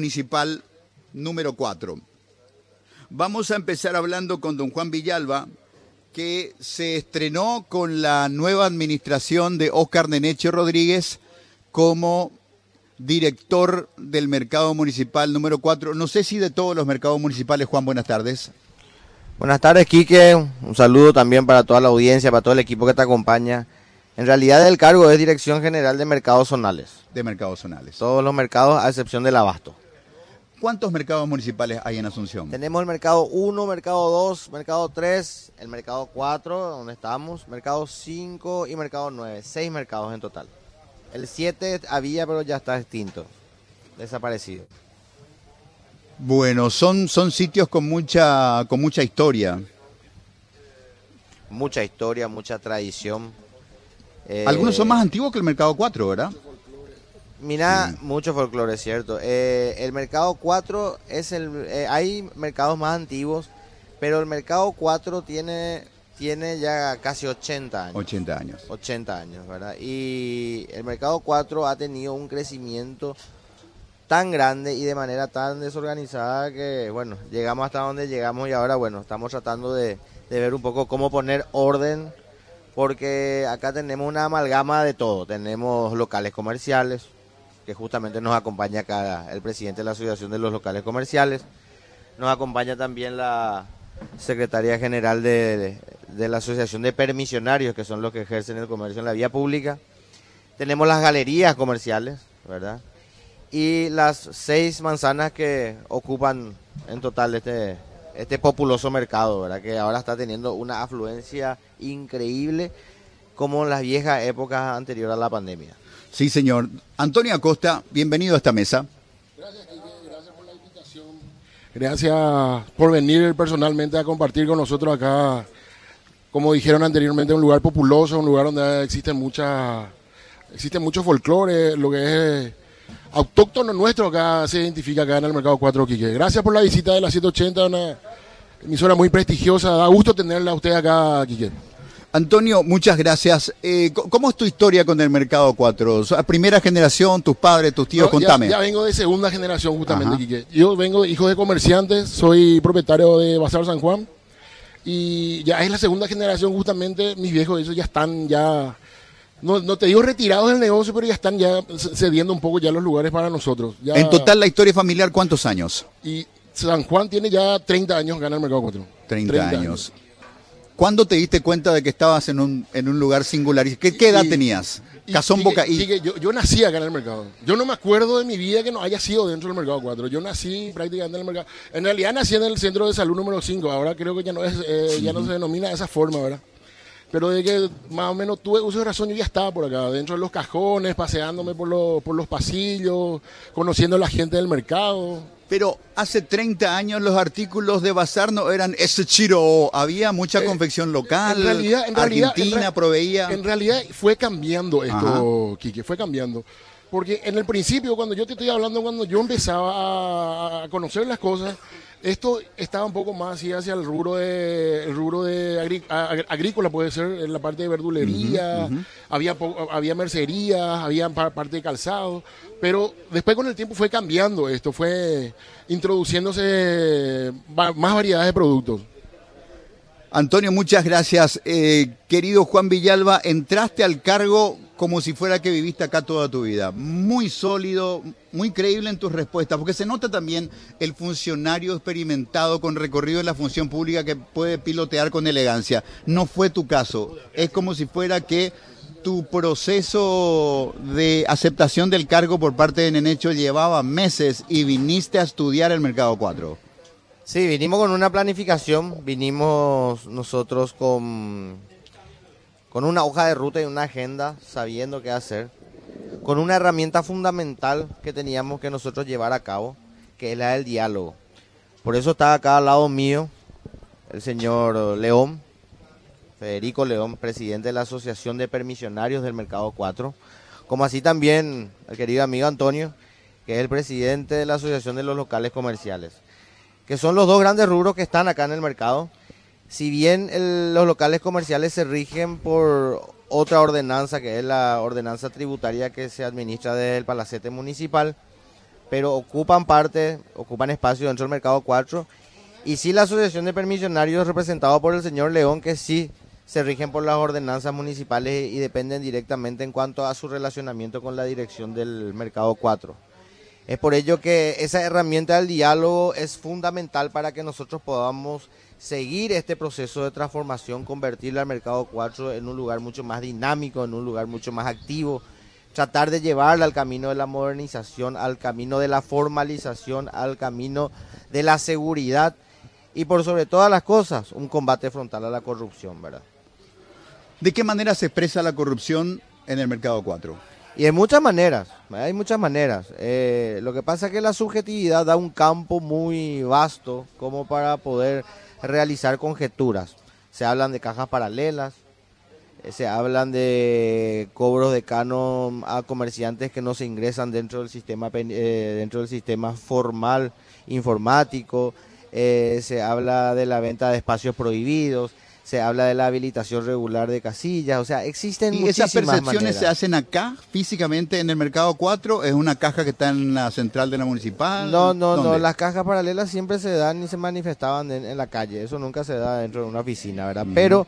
municipal número 4. Vamos a empezar hablando con don Juan Villalba, que se estrenó con la nueva administración de Oscar Nenecho Rodríguez como director del mercado municipal número 4. No sé si de todos los mercados municipales, Juan, buenas tardes. Buenas tardes, Quique. Un saludo también para toda la audiencia, para todo el equipo que te acompaña. En realidad el cargo es Dirección General de Mercados Zonales. De mercados zonales. Todos los mercados a excepción del abasto. ¿Cuántos mercados municipales hay en Asunción? Tenemos el mercado 1, mercado 2, mercado 3, el mercado 4, donde estamos, mercado 5 y mercado 9. Seis mercados en total. El 7 había, pero ya está extinto, desaparecido. Bueno, son, son sitios con mucha, con mucha historia. Mucha historia, mucha tradición. Eh, Algunos son más antiguos que el Mercado 4, ¿verdad? Mira, mucho folclore, es cierto. Eh, el mercado 4 es el. eh, hay mercados más antiguos, pero el mercado 4 tiene, tiene ya casi 80 años. 80 años. 80 años, ¿verdad? Y el mercado 4 ha tenido un crecimiento tan grande y de manera tan desorganizada que, bueno, llegamos hasta donde llegamos y ahora, bueno, estamos tratando de, de ver un poco cómo poner orden, porque acá tenemos una amalgama de todo. Tenemos locales comerciales, que justamente nos acompaña acá el presidente de la Asociación de los Locales Comerciales. Nos acompaña también la secretaria general de, la Asociación de Permisionarios, que son los que ejercen el comercio en la vía pública. Tenemos las galerías comerciales, ¿verdad? Y las seis manzanas que ocupan en total este, este populoso mercado, ¿verdad? Que ahora está teniendo una afluencia increíble como en las viejas épocas anteriores a la pandemia. Sí, señor. Antonio Acosta, bienvenido a esta mesa. Gracias por venir personalmente a compartir con nosotros acá, como dijeron anteriormente, un lugar populoso, un lugar donde existe mucha, existe mucho folclore, lo que es autóctono nuestro acá se identifica acá en el Mercado 4 Quique. Gracias por la visita de la 180, una emisora muy prestigiosa, da gusto tenerla a usted acá, Quique. Antonio, muchas gracias. Eh, ¿Cómo es tu historia con el Mercado 4? O sea, primera generación, tus padres, tus tíos, No, contame. Ya, ya vengo de segunda generación justamente. Quique. Yo vengo de hijo de comerciantes, soy propietario de Bazar San Juan y ya es la segunda generación justamente, mis viejos esos ya están ya, no, no te digo retirados del negocio, pero ya están ya cediendo un poco ya los lugares para nosotros. Ya- En total, la historia familiar, ¿cuántos años? Y San Juan tiene ya 30 años gana el Mercado 4. 30, años. ¿Cuándo te diste cuenta de que estabas en un, en un lugar singular? ¿Qué, qué edad Y- tenías? Y, Cazón Boca y yo, yo nací acá en el mercado. Yo no me acuerdo de mi vida que no haya sido dentro del mercado 4. Yo nací prácticamente en el mercado. En realidad nací en el centro de salud número 5. Ahora creo que ya no es, eh, ya no se denomina de esa forma, ¿verdad? Pero de que más o menos tuve uso de razón, yo ya estaba por acá, dentro de los cajones, paseándome por los, por los pasillos, conociendo a la gente del mercado. Pero hace 30 años los artículos de Bazar no eran ese chiro. Había mucha confección local. Eh, En realidad, en realidad, Argentina en proveía. En realidad fue cambiando esto, Ajá. Quique, fue cambiando. Porque en el principio, cuando yo te estoy hablando, cuando yo empezaba a, conocer las cosas, esto estaba un poco más así hacia el rubro de, el rubro de agri- ag- agrícola, puede ser, en la parte de verdulería, había, po- había mercerías, había pa- parte de calzado, pero después con el tiempo fue cambiando esto, fue introduciéndose más variedades de productos. Antonio, muchas gracias. Eh, querido Juan Villalba, entraste al cargo como si fuera que viviste acá toda tu vida. Muy sólido, muy creíble en tus respuestas, porque se nota también el funcionario experimentado con recorrido en la función pública que puede pilotear con elegancia. No fue tu caso. Es como si fuera que tu proceso de aceptación del cargo por parte de Nenecho llevaba meses y viniste a estudiar el Mercado 4. Sí, vinimos con una planificación, vinimos nosotros con, con una hoja de ruta y una agenda, sabiendo qué hacer, con una herramienta fundamental que teníamos que nosotros llevar a cabo, que es la del diálogo. Por eso está acá al lado mío el señor León, Federico León, presidente de la Asociación de Permisionarios del Mercado 4, como así también el querido amigo Antonio, que es el presidente de la Asociación de los Locales Comerciales que son los dos grandes rubros que están acá en el mercado. Si bien los locales comerciales se rigen por otra ordenanza, que es la ordenanza tributaria que se administra desde el Palacete Municipal, pero ocupan parte, ocupan espacio dentro del mercado 4. Y sí la asociación de permisionarios representado por el señor León, que sí se rigen por las ordenanzas municipales y dependen directamente en cuanto a su relacionamiento con la dirección del mercado 4. Es por ello que esa herramienta del diálogo es fundamental para que nosotros podamos seguir este proceso de transformación, convertirlo al mercado 4 en un lugar mucho más dinámico, en un lugar mucho más activo, tratar de llevarla al camino de la modernización, al camino de la formalización, al camino de la seguridad y por sobre todas las cosas, un combate frontal a la corrupción, ¿verdad? ¿De qué manera se expresa la corrupción en el mercado 4? Y de muchas maneras, hay muchas maneras. Eh, lo que pasa es que la subjetividad da un campo muy vasto como para poder realizar conjeturas. Se hablan de cajas paralelas, eh, se hablan de cobros de canon a comerciantes que no se ingresan dentro del sistema eh, dentro del sistema formal informático, se habla de la venta de espacios prohibidos, se habla de la habilitación regular de casillas, o sea, existen ¿Y esas percepciones se hacen acá, físicamente, en el mercado 4? ¿Es una caja que está en la central de la municipal? No, no, no, las cajas paralelas siempre se dan y se manifestaban en, la calle, eso nunca se da dentro de una oficina, ¿verdad? Pero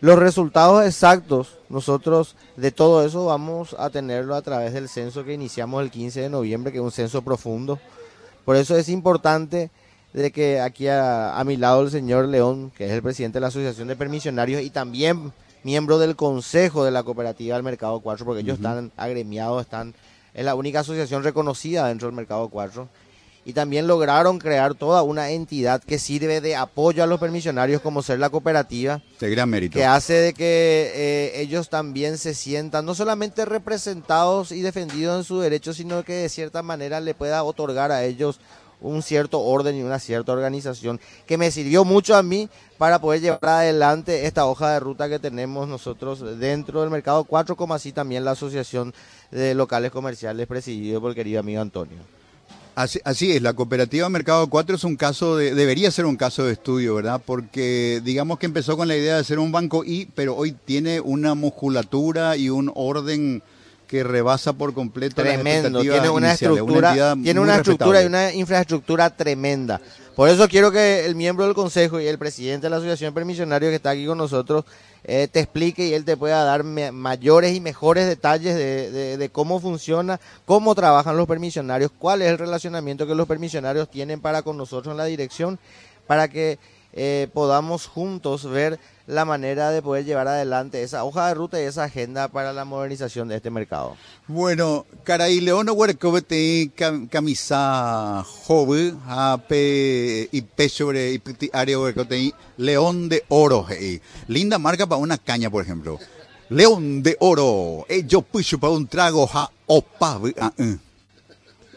los resultados exactos, nosotros de todo eso vamos a tenerlo a través del censo que iniciamos el 15 de noviembre, que es un censo profundo. Por eso es importante de que aquí a, mi lado el señor León, que es el presidente de la Asociación de Permisionarios y también miembro del Consejo de la Cooperativa del Mercado 4, porque ellos están agremiados, están es la única asociación reconocida dentro del Mercado 4. Y también lograron crear toda una entidad que sirve de apoyo a los permisionarios, como ser la cooperativa. De gran mérito. Que hace de que eh, ellos también se sientan no solamente representados y defendidos en sus derechos, sino que de cierta manera le pueda otorgar a ellos un cierto orden y una cierta organización que me sirvió mucho a mí para poder llevar adelante esta hoja de ruta que tenemos nosotros dentro del mercado 4, como así también la Asociación de Locales Comerciales presidido por el querido amigo Antonio. Así, es, la cooperativa Mercado 4 es un caso de, debería ser un caso de estudio, ¿verdad? Porque digamos que empezó con la idea de ser un banco I, pero hoy tiene una musculatura y un orden que rebasa por completo tremendo tiene una estructura tiene una estructura y una infraestructura tremenda. Por eso quiero que el miembro del consejo y el presidente de la asociación de permisionarios que está aquí con nosotros eh, te explique y él te pueda dar mayores y mejores detalles de, de, cómo funciona cómo trabajan los permisionarios cuál es el relacionamiento que los permisionarios tienen para con nosotros en la dirección para que eh, podamos juntos ver la manera de poder llevar adelante esa hoja de ruta y esa agenda para la modernización de este mercado. Bueno, caray, León huercovete camisa joven, ape y sobre y área León de oro, linda marca para una caña, por ejemplo. León de oro, yo pucho para un trago, ja, opa. Ah, eh.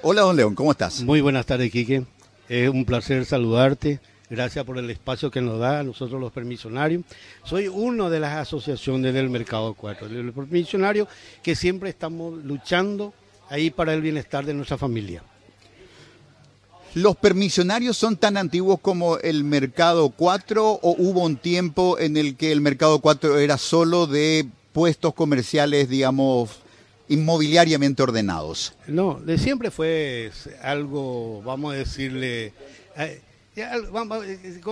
Hola, don León, ¿cómo estás? Muy buenas tardes, Quique. Es un placer saludarte Gracias por el espacio que nos da a nosotros los permisionarios. Soy uno de las asociaciones del Mercado 4, los permisionarios que siempre estamos luchando ahí para el bienestar de nuestra familia. ¿Los permisionarios son tan antiguos como el Mercado 4 o hubo un tiempo en el que el Mercado 4 era solo de puestos comerciales, digamos, inmobiliariamente ordenados? No, de siempre fue algo, vamos a decirle,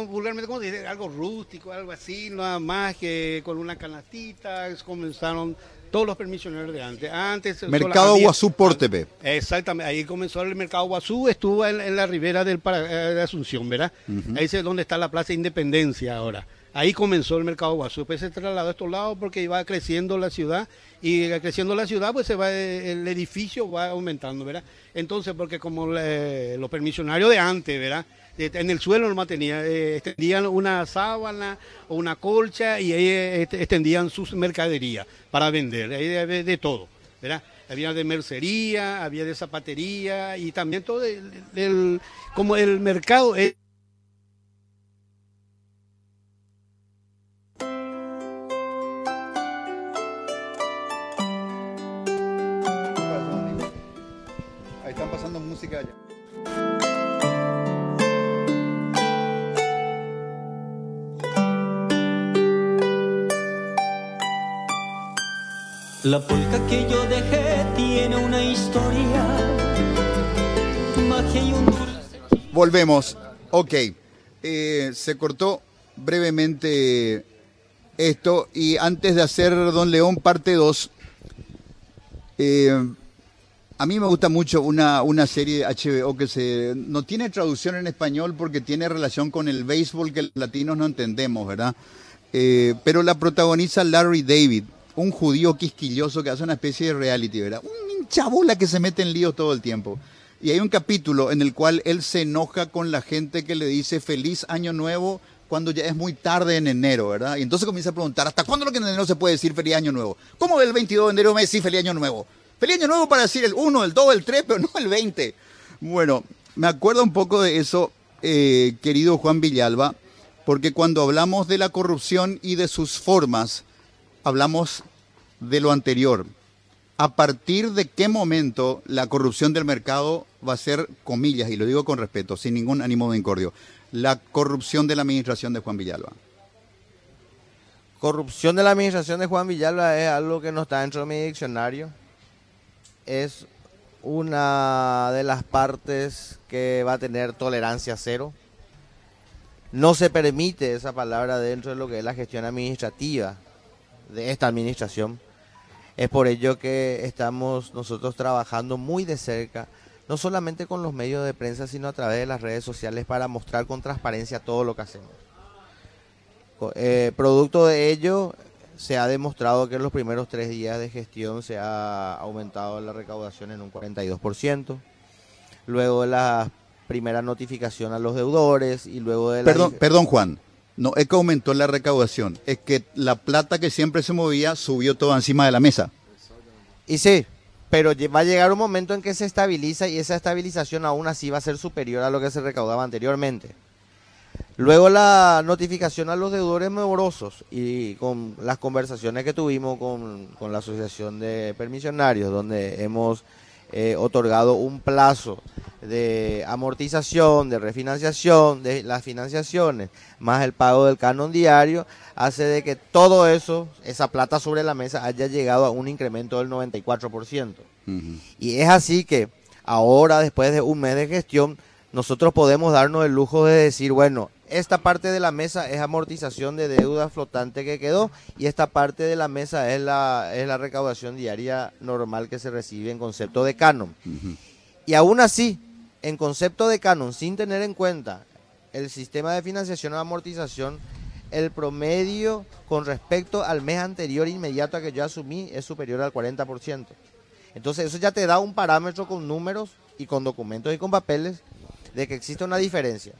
vulgarmente, ¿cómo dice? Algo rústico, algo así, nada más que con una canastita, comenzaron todos los permisioneros de antes. antes mercado Guazú Portepe. Exactamente, ahí comenzó el Mercado Guazú, estuvo en, la ribera del, eh, de Asunción, ¿verdad? Ahí es donde está la Plaza Independencia ahora. Ahí comenzó el mercado Guazú, después se trasladó a estos lados porque iba creciendo la ciudad y creciendo la ciudad pues se va el edificio va aumentando, ¿verdad? Entonces porque como los permisionarios de antes, ¿verdad? en el suelo nomás tenía, eh, extendían una sábana o una colcha y ahí eh, extendían sus mercaderías para vender, ahí de, de todo, ¿verdad? Había de mercería, había de zapatería y también todo el, como el mercado La polca que yo dejé tiene una historia Volvemos. Ok. Eh, se cortó brevemente esto y antes de hacer Don León parte 2, eh, a mí me gusta mucho una, una serie HBO que se no tiene traducción en español porque tiene relación con el béisbol que los latinos no entendemos, ¿verdad? Eh, pero la protagoniza Larry David, un judío quisquilloso que hace una especie de reality, ¿verdad? Un chabola que se mete en líos todo el tiempo. Y hay un capítulo en el cual él se enoja con la gente que le dice feliz año nuevo cuando ya es muy tarde en enero, ¿verdad? Y entonces comienza a preguntar, ¿hasta cuándo lo que en enero se puede decir feliz año nuevo? ¿Cómo el 22 de enero me decís feliz año nuevo? Feliz año nuevo para decir el 1, el 2, el 3, pero no el 20. Bueno, me acuerdo un poco de eso, eh, querido Juan Villalba, porque cuando hablamos de la corrupción y de sus formas, hablamos de lo anterior. ¿A partir de qué momento la corrupción del mercado va a ser, comillas, y lo digo con respeto, sin ningún ánimo de incordio, la corrupción de la administración de Juan Villalba? Corrupción de la administración de Juan Villalba es algo que no está dentro de mi diccionario es una de las partes que va a tener tolerancia cero. No se permite esa palabra dentro de lo que es la gestión administrativa de esta administración. Es por ello que estamos nosotros trabajando muy de cerca, no solamente con los medios de prensa, sino a través de las redes sociales para mostrar con transparencia todo lo que hacemos. Eh, producto de ello, se ha demostrado que en los primeros tres días de gestión se ha aumentado la recaudación en un 42%. Luego de la primera notificación a los deudores y luego de la... Perdón, perdón Juan, no es que aumentó la recaudación, es que la plata que siempre se movía subió todo encima de la mesa. Y sí, pero va a llegar un momento en que se estabiliza y esa estabilización aún así va a ser superior a lo que se recaudaba anteriormente. Luego la notificación a los deudores morosos y con las conversaciones que tuvimos con, la Asociación de Permisionarios, donde hemos eh, otorgado un plazo de amortización, de refinanciación, de las financiaciones, más el pago del canon diario, hace de que todo eso, esa plata sobre la mesa, haya llegado a un incremento del 94%. Y es así que ahora, después de un mes de gestión, nosotros podemos darnos el lujo de decir, bueno, esta parte de la mesa es amortización de deuda flotante que quedó y esta parte de la mesa es la, es la recaudación diaria normal que se recibe en concepto de canon. Y aún así, en concepto de canon, sin tener en cuenta el sistema de financiación o amortización, el promedio con respecto al mes anterior inmediato a que yo asumí es superior al 40%. Entonces eso ya te da un parámetro con números y con documentos y con papeles de que existe una diferencia.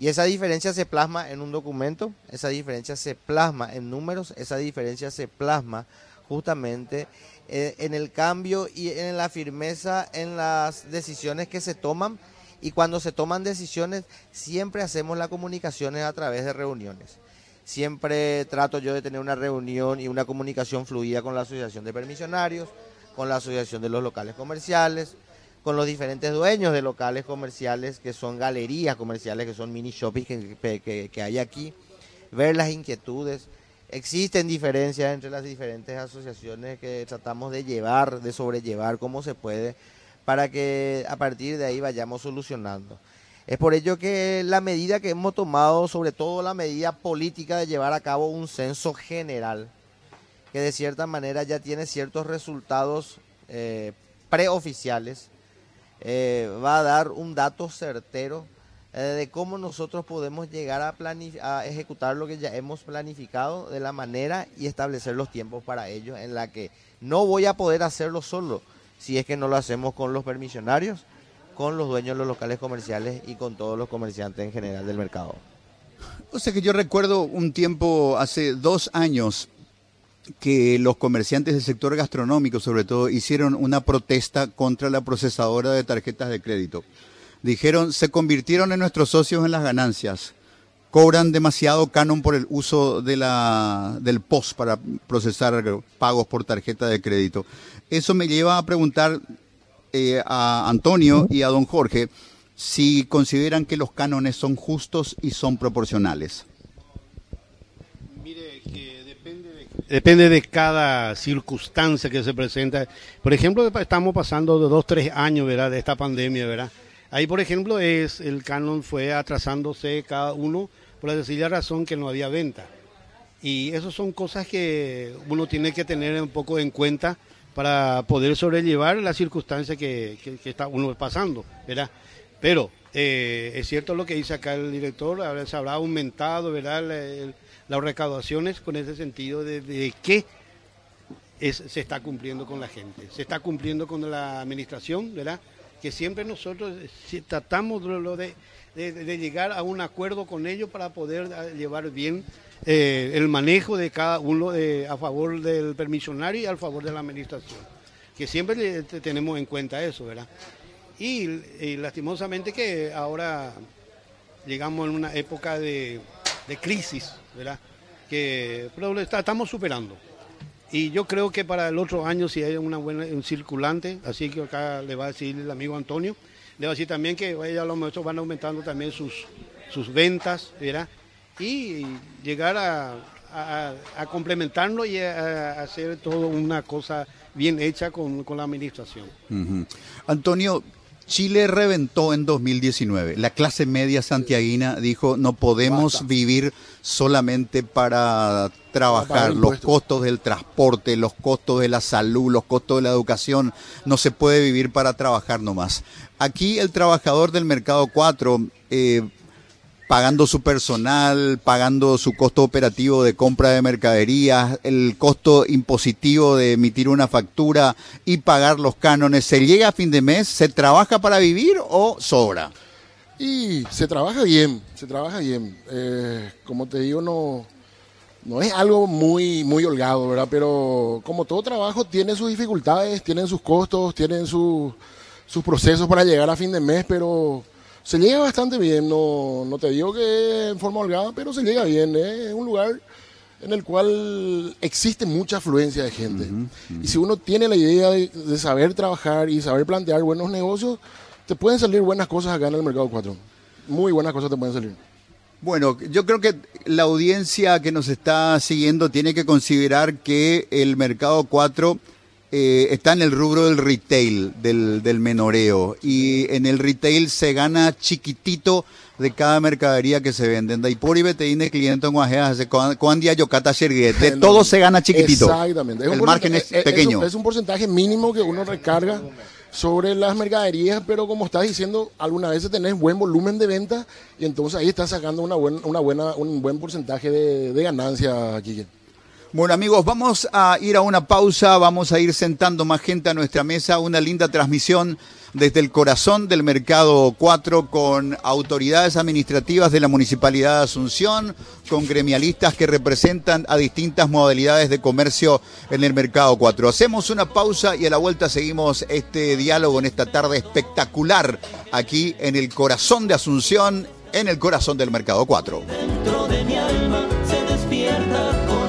Y esa diferencia se plasma en un documento, esa diferencia se plasma en números, esa diferencia se plasma justamente eh, en el cambio y en la firmeza en las decisiones que se toman. Y cuando se toman decisiones, siempre hacemos las comunicaciones a través de reuniones. Siempre trato yo de tener una reunión y una comunicación fluida con la Asociación de Permisionarios, con la Asociación de los Locales Comerciales, con los diferentes dueños de locales comerciales, que son galerías comerciales, que son mini shopping que, que, hay aquí, ver las inquietudes. Existen diferencias entre las diferentes asociaciones que tratamos de llevar, de sobrellevar como se puede, para que a partir de ahí vayamos solucionando. Es por ello que la medida que hemos tomado, sobre todo la medida política de llevar a cabo un censo general, que de cierta manera ya tiene ciertos resultados eh, preoficiales, eh, va a dar un dato certero eh, de cómo nosotros podemos llegar a, a ejecutar lo que ya hemos planificado de la manera y establecer los tiempos para ello, en la que no voy a poder hacerlo solo si es que no lo hacemos con los permisionarios, con los dueños de los locales comerciales y con todos los comerciantes en general del mercado. O sea que yo recuerdo un tiempo, hace dos años, que los comerciantes del sector gastronómico, sobre todo, hicieron una protesta contra la procesadora de tarjetas de crédito. Dijeron, se convirtieron en nuestros socios en las ganancias. Cobran demasiado canon por el uso de la, del POS para procesar pagos por tarjeta de crédito. Eso me lleva a preguntar eh, a Antonio y a don Jorge si consideran que los cánones son justos y son proporcionales. Depende de cada circunstancia que se presenta. Por ejemplo, estamos pasando de dos, tres años, ¿verdad? De esta pandemia, ¿verdad? Ahí, por ejemplo, es el canon fue atrasándose cada uno por la sencilla razón que no había venta. Y esas son cosas que uno tiene que tener un poco en cuenta para poder sobrellevar las circunstancias que, está uno pasando, ¿verdad? Pero eh, es cierto lo que dice acá el director, se habrá aumentado, ¿verdad? Las recaudaciones con ese sentido de, de que se está cumpliendo con la gente, se está cumpliendo con la administración, ¿verdad? Que siempre nosotros tratamos de, de, llegar a un acuerdo con ellos para poder ah, llevar bien eh, el manejo de cada uno de, a favor del permisionario y a favor de la administración. Que siempre tenemos en cuenta eso, ¿verdad? Y, lastimosamente que ahora llegamos en una época de, crisis, ¿verdad? Que, pero estamos superando. Y yo creo que para el otro año si hay una buena, un circulante, así que acá le va a decir el amigo Antonio, le va a decir también que a los maestros van aumentando también sus, sus ventas, ¿verdad? Y llegar a, a, complementarlo y a, hacer todo una cosa bien hecha con, la administración. Antonio, Chile reventó en 2019. La clase media santiaguina dijo, no podemos vivir solamente para trabajar. los costos del transporte, los costos de la salud, los costos de la educación. No se puede vivir para trabajar nomás. Aquí el trabajador del mercado 4 pagando su personal, pagando su costo operativo de compra de mercaderías, el costo impositivo de emitir una factura y pagar los cánones. ¿Se llega a fin de mes? ¿Se trabaja para vivir o sobra? Y se trabaja bien, se trabaja bien. Eh, como te digo, no, no es algo muy, muy holgado, ¿verdad? Pero como todo trabajo tiene sus dificultades, tienen sus costos, tienen sus procesos para llegar a fin de mes, pero se llega bastante bien, no, no te digo que en forma holgada, pero se llega bien. ¿eh? Es un lugar en el cual existe mucha afluencia de gente. Y si uno tiene la idea de, saber trabajar y saber plantear buenos negocios, te pueden salir buenas cosas acá en el Mercado 4. Muy buenas cosas te pueden salir. Bueno, yo creo que la audiencia que nos está siguiendo tiene que considerar que el Mercado 4 eh, está en el rubro del retail, del, del, menoreo. Y en el retail se gana chiquitito de cada mercadería que se vende. Y por y tiene cliente en Guajeas, con día yocata De todo se gana chiquitito. Exactamente. el margen es, pequeño. Es un, porcentaje mínimo que uno recarga sobre las mercaderías, pero como estás diciendo, alguna vez tenés buen volumen de venta y entonces ahí estás sacando una, una buena, un buen porcentaje de, de ganancia, aquí. Bueno amigos, vamos a ir a una pausa, vamos a ir sentando más gente a nuestra mesa, una linda transmisión desde el corazón del Mercado 4 con autoridades administrativas de la Municipalidad de Asunción, con gremialistas que representan a distintas modalidades de comercio en el Mercado 4. Hacemos una pausa y a la vuelta seguimos este diálogo en esta tarde espectacular aquí en el corazón de Asunción, en el corazón del Mercado 4.